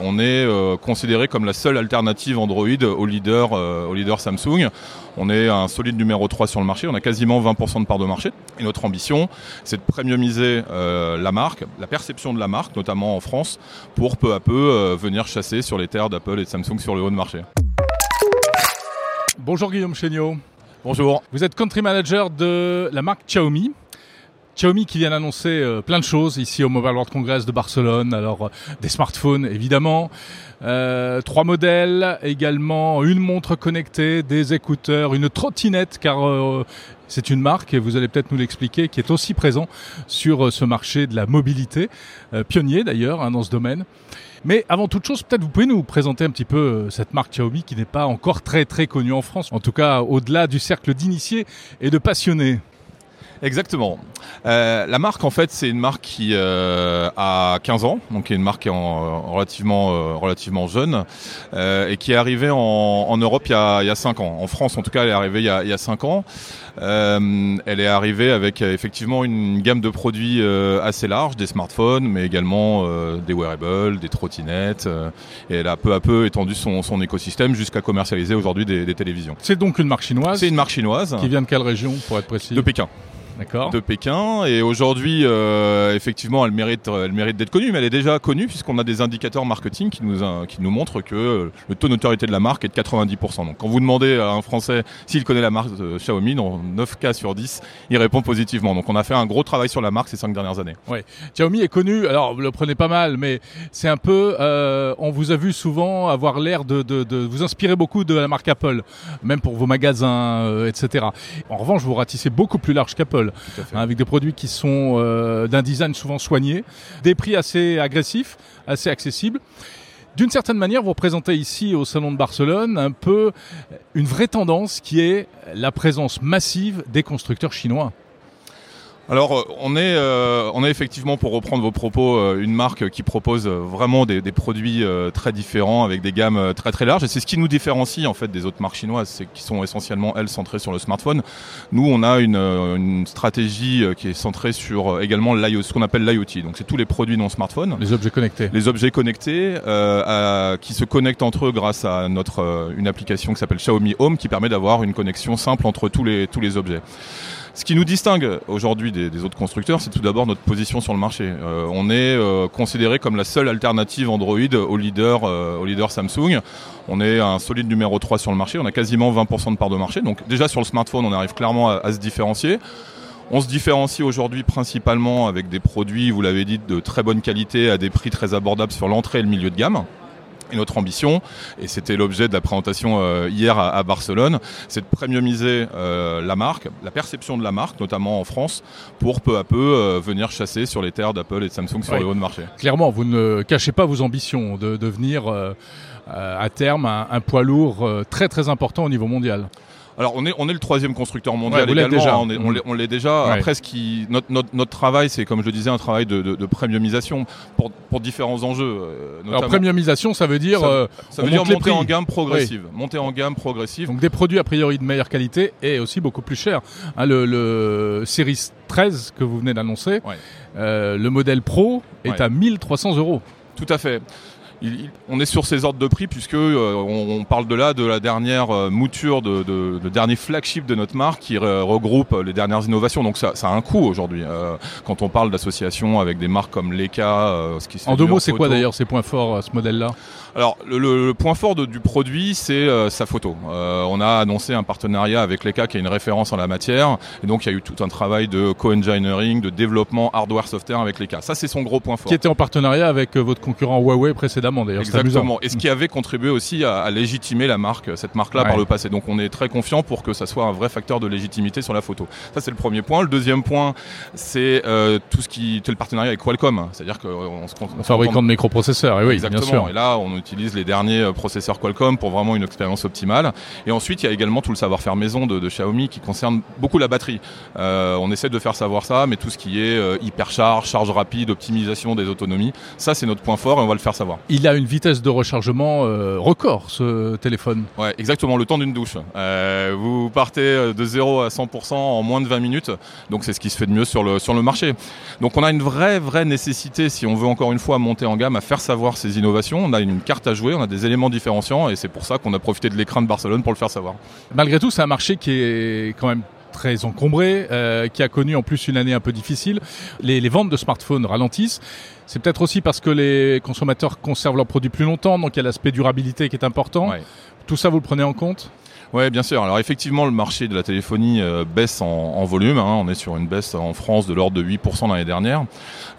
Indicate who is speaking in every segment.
Speaker 1: On est euh, considéré comme la seule alternative Android au leader, euh, au leader Samsung. On est un solide numéro 3 sur le marché, on a quasiment 20% de part de marché. Et notre ambition, c'est de premiumiser euh, la marque, la perception de la marque, notamment en France, pour peu à peu euh, venir chasser sur les terres d'Apple et de Samsung sur le haut de marché.
Speaker 2: Bonjour Guillaume Chéniaud.
Speaker 1: Bonjour.
Speaker 2: Vous êtes country manager de la marque Xiaomi. Xiaomi qui vient d'annoncer euh, plein de choses ici au Mobile World Congress de Barcelone. Alors euh, des smartphones évidemment, euh, trois modèles, également une montre connectée, des écouteurs, une trottinette car c'est une marque et vous allez peut-être nous l'expliquer qui est aussi présent sur ce marché de la mobilité, pionnier d'ailleurs hein, dans ce domaine. Mais avant toute chose, peut-être vous pouvez nous présenter un petit peu cette marque Xiaomi qui n'est pas encore très très connue en France, en tout cas au-delà du cercle d'initiés et de passionnés.
Speaker 1: Exactement. Euh, la marque, en fait, c'est une marque qui euh, a 15 ans, donc qui est une marque qui est en, relativement, euh, relativement jeune, euh, et qui est arrivée en, en Europe il y, a, il y a 5 ans. En France, en tout cas, elle est arrivée il y a, il y a 5 ans. Euh, elle est arrivée avec euh, effectivement une gamme de produits euh, assez large, des smartphones, mais également euh, des wearables, des trottinettes, euh, et elle a peu à peu étendu son, son écosystème jusqu'à commercialiser aujourd'hui des, des télévisions.
Speaker 2: C'est donc une marque chinoise
Speaker 1: C'est une marque chinoise
Speaker 2: qui vient de quelle région pour être précis?
Speaker 1: De Pékin. De Pékin et aujourd'hui euh, effectivement elle mérite elle mérite d'être connue mais elle est déjà connue puisqu'on a des indicateurs marketing qui nous in- qui nous montrent que euh, le taux de notoriété de la marque est de 90%. Donc quand vous demandez à un français s'il connaît la marque de Xiaomi dans 9 cas sur 10, il répond positivement. Donc on a fait un gros travail sur la marque ces 5 dernières années.
Speaker 2: Xiaomi est connu, alors vous le prenez pas mal, mais c'est un peu, euh, on vous a vu souvent avoir l'air de, de, de vous inspirer beaucoup de la marque Apple, même pour vos magasins, euh, etc. En revanche, vous ratissez beaucoup plus large qu'Apple, Hein, avec des produits qui sont euh, d'un design souvent soigné, des prix assez agressifs, assez accessibles. D'une certaine manière, vous représentez ici au Salon de Barcelone un peu une vraie tendance qui est la présence massive des constructeurs chinois.
Speaker 1: Alors, euh, on est, euh, on est effectivement, pour reprendre vos propos, euh, une marque qui propose vraiment des, des produits très différents avec des gammes très très larges. Et c'est ce qui nous différencie en fait des autres marques chinoises, c'est qui sont essentiellement elles centrées sur le smartphone. Nous, on a une, une stratégie qui est centrée sur également ce qu'on appelle l'IoT. Donc, c'est tous les produits non smartphone.
Speaker 2: Les objets connectés.
Speaker 1: Les objets connectés euh, à- qui se connectent entre eux grâce à notre une application qui s'appelle Xiaomi Home qui permet d'avoir une connexion simple entre tous les tous les objets. Ce qui nous distingue aujourd'hui des, autres constructeurs, c'est tout d'abord notre position sur le marché. Euh, on est euh, considéré comme la seule alternative Android au leader, euh, Samsung. On est un solide numéro 3 sur le marché. On a quasiment 20% de part de marché. Donc déjà sur le smartphone, on arrive clairement à se différencier. On se différencie aujourd'hui principalement avec des produits, vous l'avez dit, de très bonne qualité à des prix très abordables sur l'entrée et le milieu de gamme. Et notre ambition, et c'était l'objet de la présentation euh, hier à, à Barcelone, c'est de premiumiser euh, la marque, la perception de la marque, notamment en France, pour peu à peu euh, venir chasser sur les terres d'Apple et de Samsung sur
Speaker 2: Ouais.
Speaker 1: les hauts de marché.
Speaker 2: Clairement, vous ne cachez pas vos ambitions de devenir à terme un, un poids lourd très très important au niveau mondial.
Speaker 1: Alors on est on est le troisième constructeur mondial
Speaker 2: Ouais,
Speaker 1: également.
Speaker 2: déjà.
Speaker 1: hein, On est- on l'est- déjà.
Speaker 2: Ouais.
Speaker 1: Après, ce qui notre, notre, notre travail, c'est comme je le disais, un travail de, de, de premiumisation pour, pour différents enjeux. euh,
Speaker 2: Alors premiumisation, ça veut dire
Speaker 1: Ça-
Speaker 2: euh,
Speaker 1: ça veut dire monter
Speaker 2: prix.
Speaker 1: en gamme progressive. Monter en gamme progressive.
Speaker 2: donc des produits a priori de meilleure qualité et aussi beaucoup plus chers. Hein, le, le Series 13 que vous venez d'annoncer,
Speaker 1: Ouais.
Speaker 2: euh, le modèle Pro est à 1300 euros.
Speaker 1: Tout à fait. Il- il- on est sur ces ordres de prix puisque euh, on, on parle de là de la dernière euh, mouture, de, de, de dernier flagship de notre marque qui re- regroupe les dernières innovations. Donc ça, ça a un coût aujourd'hui. Euh, quand on parle d'associations avec des marques comme Leica, euh, ce qui
Speaker 2: En deux mots, c'est quoi d'ailleurs ces points forts à ce modèle-là?
Speaker 1: Alors, le, le- le point fort de- du produit, c'est euh, sa photo. Euh, on a annoncé un partenariat avec Leica qui est une référence en la matière. Et donc, il y a eu tout un travail de co-engineering, de développement hardware-software avec Leica. Ça, c'est son gros point fort.
Speaker 2: Qui était en partenariat avec euh, votre concurrent Huawei précédemment d'ailleurs. c'est amusant.
Speaker 1: Exactement. Et ce qui avait contribué aussi à, à légitimer la marque, cette marque-là
Speaker 2: Ouais.
Speaker 1: par le passé. Donc on est très confiant pour que ça soit un vrai facteur de légitimité sur la photo. Ça c'est le premier point. Le deuxième point, c'est euh, tout ce qui, c'est le partenariat avec Qualcomm. C'est-à-dire qu'on se on
Speaker 2: Fabricant de microprocesseurs, et oui,
Speaker 1: Exactement.
Speaker 2: bien sûr.
Speaker 1: Et là, on utilise les derniers euh, processeurs Qualcomm pour vraiment une expérience optimale. Et ensuite, il y a également tout le savoir-faire maison de, de Xiaomi qui concerne beaucoup la batterie. Euh, on essaie de faire savoir ça, mais tout ce qui est euh, hypercharge, charge rapide, optimisation des autonomies, ça c'est notre point fort et on va le faire savoir.
Speaker 2: Il a une vitesse de rechargement euh, record, ce téléphone.
Speaker 1: Ouais, exactement, le temps d'une douche. Euh, vous partez de 0 à 100% en moins de 20 minutes, donc c'est ce qui se fait de mieux sur le, sur le marché. Donc on a une vraie, vraie nécessité, si on veut encore une fois monter en gamme, à faire savoir ces innovations. On a une carte à jouer, on a des éléments différenciants, et c'est pour ça qu'on a profité de l'écran de Barcelone pour le faire savoir.
Speaker 2: Malgré tout, c'est un marché qui est quand même très encombré, euh, qui a connu en plus une année un peu difficile. Les, les ventes de smartphones ralentissent. C'est peut-être aussi parce que les consommateurs conservent leurs produits plus longtemps, donc il y a l'aspect durabilité qui est important.
Speaker 1: Ouais.
Speaker 2: Tout ça, vous le prenez en compte?
Speaker 1: Oui, bien sûr. Alors effectivement, le marché de la téléphonie euh, baisse en, en volume. Hein. On est sur une baisse en France de l'ordre de 8% l'année dernière,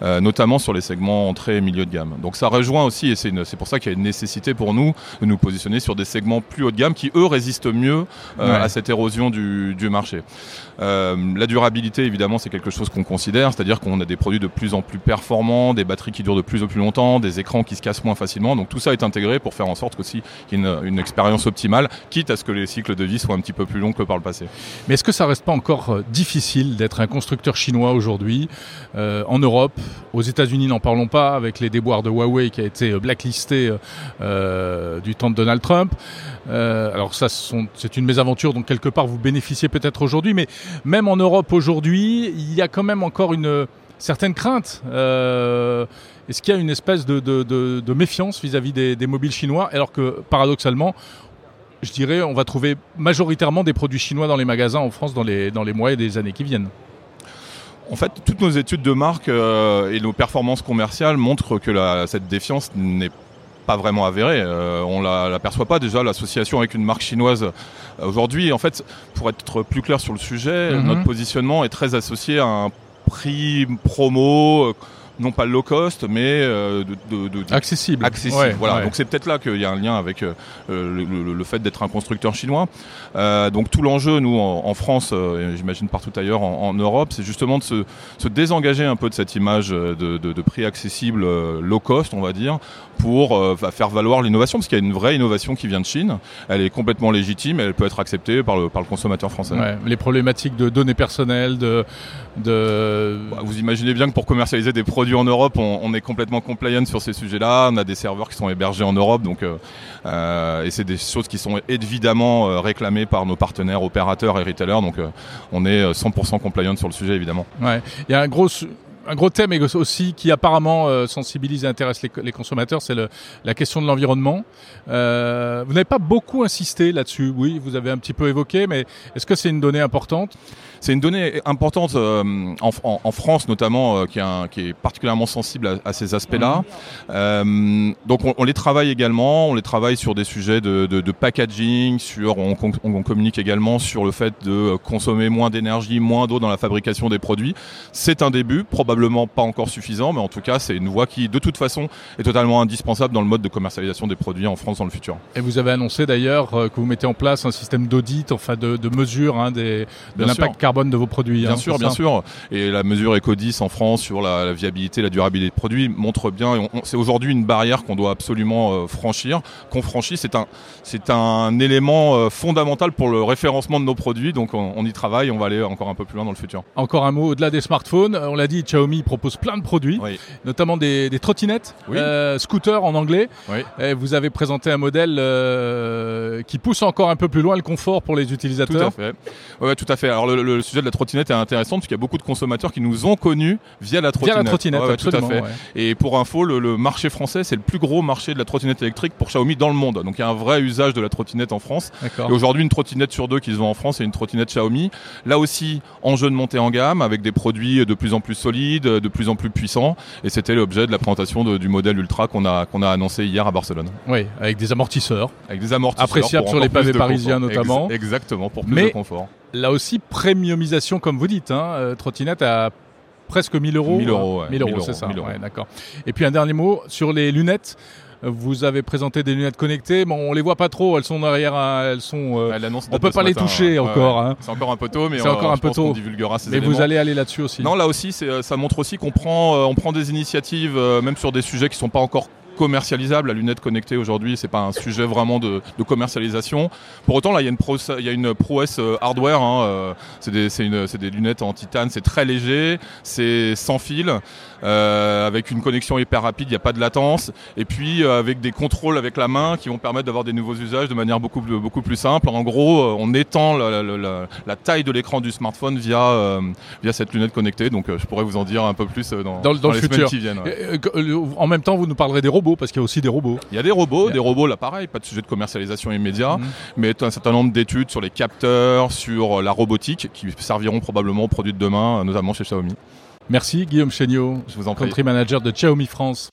Speaker 1: euh, notamment sur les segments entrée et milieu de gamme. Donc ça rejoint aussi, et c'est pour ça qu'il y a une nécessité pour nous de nous positionner sur des segments plus haut de gamme qui, eux, résistent mieux euh,
Speaker 2: Ouais.
Speaker 1: à cette érosion du, du marché. La durabilité, évidemment, c'est quelque chose qu'on considère, c'est-à-dire qu'on a des produits de plus en plus performants, des batteries qui durent de plus en plus longtemps, des écrans qui se cassent moins facilement. Donc tout ça est intégré pour faire en sorte qu'aussi qu'il y ait une, une expérience optimale, quitte à ce que les cycles de vie soient un petit peu plus longs que par le passé.
Speaker 2: Mais est-ce que ça reste pas encore euh, difficile d'être un constructeur chinois aujourd'hui euh, en Europe, aux États-Unis, n'en parlons pas, avec les déboires de Huawei qui a été euh, blacklisté du temps de Donald Trump. Alors ça, c'est une mésaventure dont quelque part vous bénéficiez peut-être aujourd'hui, mais même en Europe aujourd'hui, il y a quand même encore une certaine crainte. Est-ce qu'il y a une espèce de méfiance vis-à-vis des, des mobiles chinois, alors que paradoxalement, je dirais, on va trouver majoritairement des produits chinois dans les magasins en France dans les, dans les mois et des années qui viennent.
Speaker 1: En fait, toutes nos études de marque euh, et nos performances commerciales montrent que la- cette défiance n'est pas vraiment avérée. Euh, on la- l'aperçoit pas déjà l'association avec une marque chinoise euh, aujourd'hui. En fait, pour être plus clair sur le sujet,
Speaker 2: Mhm.
Speaker 1: notre positionnement est très associé à un prix promo, euh, non pas low cost, mais euh, de, de- de- de-
Speaker 2: Accessible.
Speaker 1: accessible.
Speaker 2: Ouais,
Speaker 1: voilà.
Speaker 2: ouais.
Speaker 1: Donc c'est peut-être là qu'il y a un lien avec euh, le, le- le fait d'être un constructeur chinois. Euh, donc tout l'enjeu, nous en, en France, et j'imagine partout ailleurs en, en Europe, c'est justement de se, se désengager un peu de cette image de, prix accessible low cost, on va dire, pour faire valoir l'innovation, parce qu'il y a une vraie innovation qui vient de Chine. Elle est complètement légitime, et elle peut être acceptée par le, par le consommateur français.
Speaker 2: Ouais, les problématiques de données personnelles, de, de
Speaker 1: Bah, Vous imaginez bien que pour commercialiser des produits en Europe, on, est complètement compliant sur ces sujets-là. On a des serveurs qui sont hébergés en Europe, donc euh, euh, et c'est des choses qui sont évidemment euh, réclamées par nos partenaires opérateurs et retailers. Donc on est euh, 100% compliant sur le sujet, évidemment.
Speaker 2: Il y a un gros, gros thème aussi qui apparemment sensibilise et intéresse les, consommateurs, c'est la question de l'environnement. Vous n'avez pas beaucoup insisté là-dessus, oui, vous avez un petit peu évoqué, mais est-ce que c'est une donnée importante?
Speaker 1: C'est une donnée importante euh, en, en- en France notamment, euh, qui, est un- qui est particulièrement sensible à, à ces aspects-là. Euh, donc on, on les travaille également, on les travaille sur des sujets de, de- de packaging, sur on, communique également sur le fait de consommer moins d'énergie, moins d'eau dans la fabrication des produits. C'est un début, probablement pas encore suffisant, mais en tout cas c'est une voie qui de toute façon est totalement indispensable dans le mode de commercialisation des produits en France dans le futur.
Speaker 2: Et vous avez annoncé d'ailleurs que vous mettez en place un système d'audit, enfin de, de mesure hein, des, de l'impact
Speaker 1: sûr.
Speaker 2: Carbone de vos produits.
Speaker 1: Bien
Speaker 2: hein,
Speaker 1: sûr, bien
Speaker 2: ça
Speaker 1: sûr. Et la mesure Ecodis en France sur la, la viabilité, la durabilité des produits montre bien. C'est aujourd'hui une barrière qu'on doit absolument euh, franchir. Qu'on franchit, c'est un, c'est un élément euh, fondamental pour le référencement de nos produits. Donc on, on y travaille. On va aller encore un peu plus loin dans le futur.
Speaker 2: Encore un mot, au-delà des smartphones, euh, on l'a dit, Xiaomi propose plein de produits,
Speaker 1: Oui.
Speaker 2: notamment des, des trottinettes,
Speaker 1: Oui.
Speaker 2: euh, scooters en anglais.
Speaker 1: Oui.
Speaker 2: Et vous avez présenté un modèle euh, qui pousse encore un peu plus loin le confort pour les
Speaker 1: Tout à
Speaker 2: utilisateurs.
Speaker 1: fait. Ouais, tout à fait. Alors le, le- le sujet de la trottinette est intéressant parce qu'il y a beaucoup de consommateurs qui nous ont connus via la
Speaker 2: Via
Speaker 1: trottinette.
Speaker 2: la trottinette,
Speaker 1: Ouais, ouais, tout à
Speaker 2: absolument.
Speaker 1: fait.
Speaker 2: ouais.
Speaker 1: Et pour info, le, le marché français, c'est le plus gros marché de la trottinette électrique pour Xiaomi dans le monde. Donc il y a un vrai usage de la trottinette en France. Et aujourd'hui, une trottinette sur deux qui se vend en France, c'est une trottinette Xiaomi. Là aussi, enjeu de montée en gamme avec des produits de plus en plus solides, de plus en plus puissants. Et c'était l'objet de la présentation de- du modèle Ultra qu'on a, qu'on a annoncé hier à Barcelone.
Speaker 2: Oui, avec des amortisseurs.
Speaker 1: Avec des amortisseurs.
Speaker 2: Appréciable
Speaker 1: pour
Speaker 2: sur les pavés parisiens
Speaker 1: confort.
Speaker 2: notamment.
Speaker 1: Ex- exactement, pour plus
Speaker 2: Mais-
Speaker 1: de confort.
Speaker 2: Là aussi, premiumisation, comme vous dites. Hein, euh, trottinette à presque 1000 euros.
Speaker 1: 1000 euros, ouais.
Speaker 2: 1000 euros,
Speaker 1: 1000
Speaker 2: c'est ça.
Speaker 1: 1000 euros.
Speaker 2: ouais, d'accord. Et puis un dernier mot sur les lunettes. Vous avez présenté des lunettes connectées. Bon, on les voit pas trop. Elles sont derrière. un- Elles sont. euh, on peut pas les
Speaker 1: matin,
Speaker 2: toucher encore,
Speaker 1: ouais.
Speaker 2: hein.
Speaker 1: C'est encore un peu tôt, mais
Speaker 2: C'est encore un peu tôt.
Speaker 1: divulguera ces
Speaker 2: mais
Speaker 1: éléments.
Speaker 2: vous allez aller là-dessus aussi.
Speaker 1: Non, là aussi, c'est, euh, ça montre aussi qu'on prend, euh, on prend des initiatives, euh, même sur des sujets qui sont pas encore commercialisable. La lunette connectée aujourd'hui, c'est pas un sujet vraiment de, de, commercialisation. Pour autant, là, il y a une, pro, il y a une prouesse euh, hardware. Hein, euh, c'est des, des, lunettes en titane, c'est très léger, c'est sans fil, euh, avec une connexion hyper rapide, il n'y a pas de latence, et puis avec des contrôles avec la main qui vont permettre d'avoir des nouveaux usages de manière beaucoup plus, beaucoup plus simple. En gros, on étend la, la, la, la taille de l'écran du smartphone via, via cette lunette connectée. Donc, je pourrais vous en dire un peu plus dans,
Speaker 2: dans, dans,
Speaker 1: dans
Speaker 2: le
Speaker 1: les
Speaker 2: futur.
Speaker 1: semaines qui viennent.
Speaker 2: Ouais. En même temps, vous nous parlerez des robots, parce qu'il y a aussi des robots.
Speaker 1: Il y a des robots, yeah. des robots là pareil, pas de sujet de commercialisation immédiat, mmh. mais un certain nombre d'études sur les capteurs, sur la robotique, qui serviront probablement aux produits de demain, notamment chez Xiaomi.
Speaker 2: Merci Guillaume Chéniaud,
Speaker 1: je vous en prie.
Speaker 2: country manager de Xiaomi France.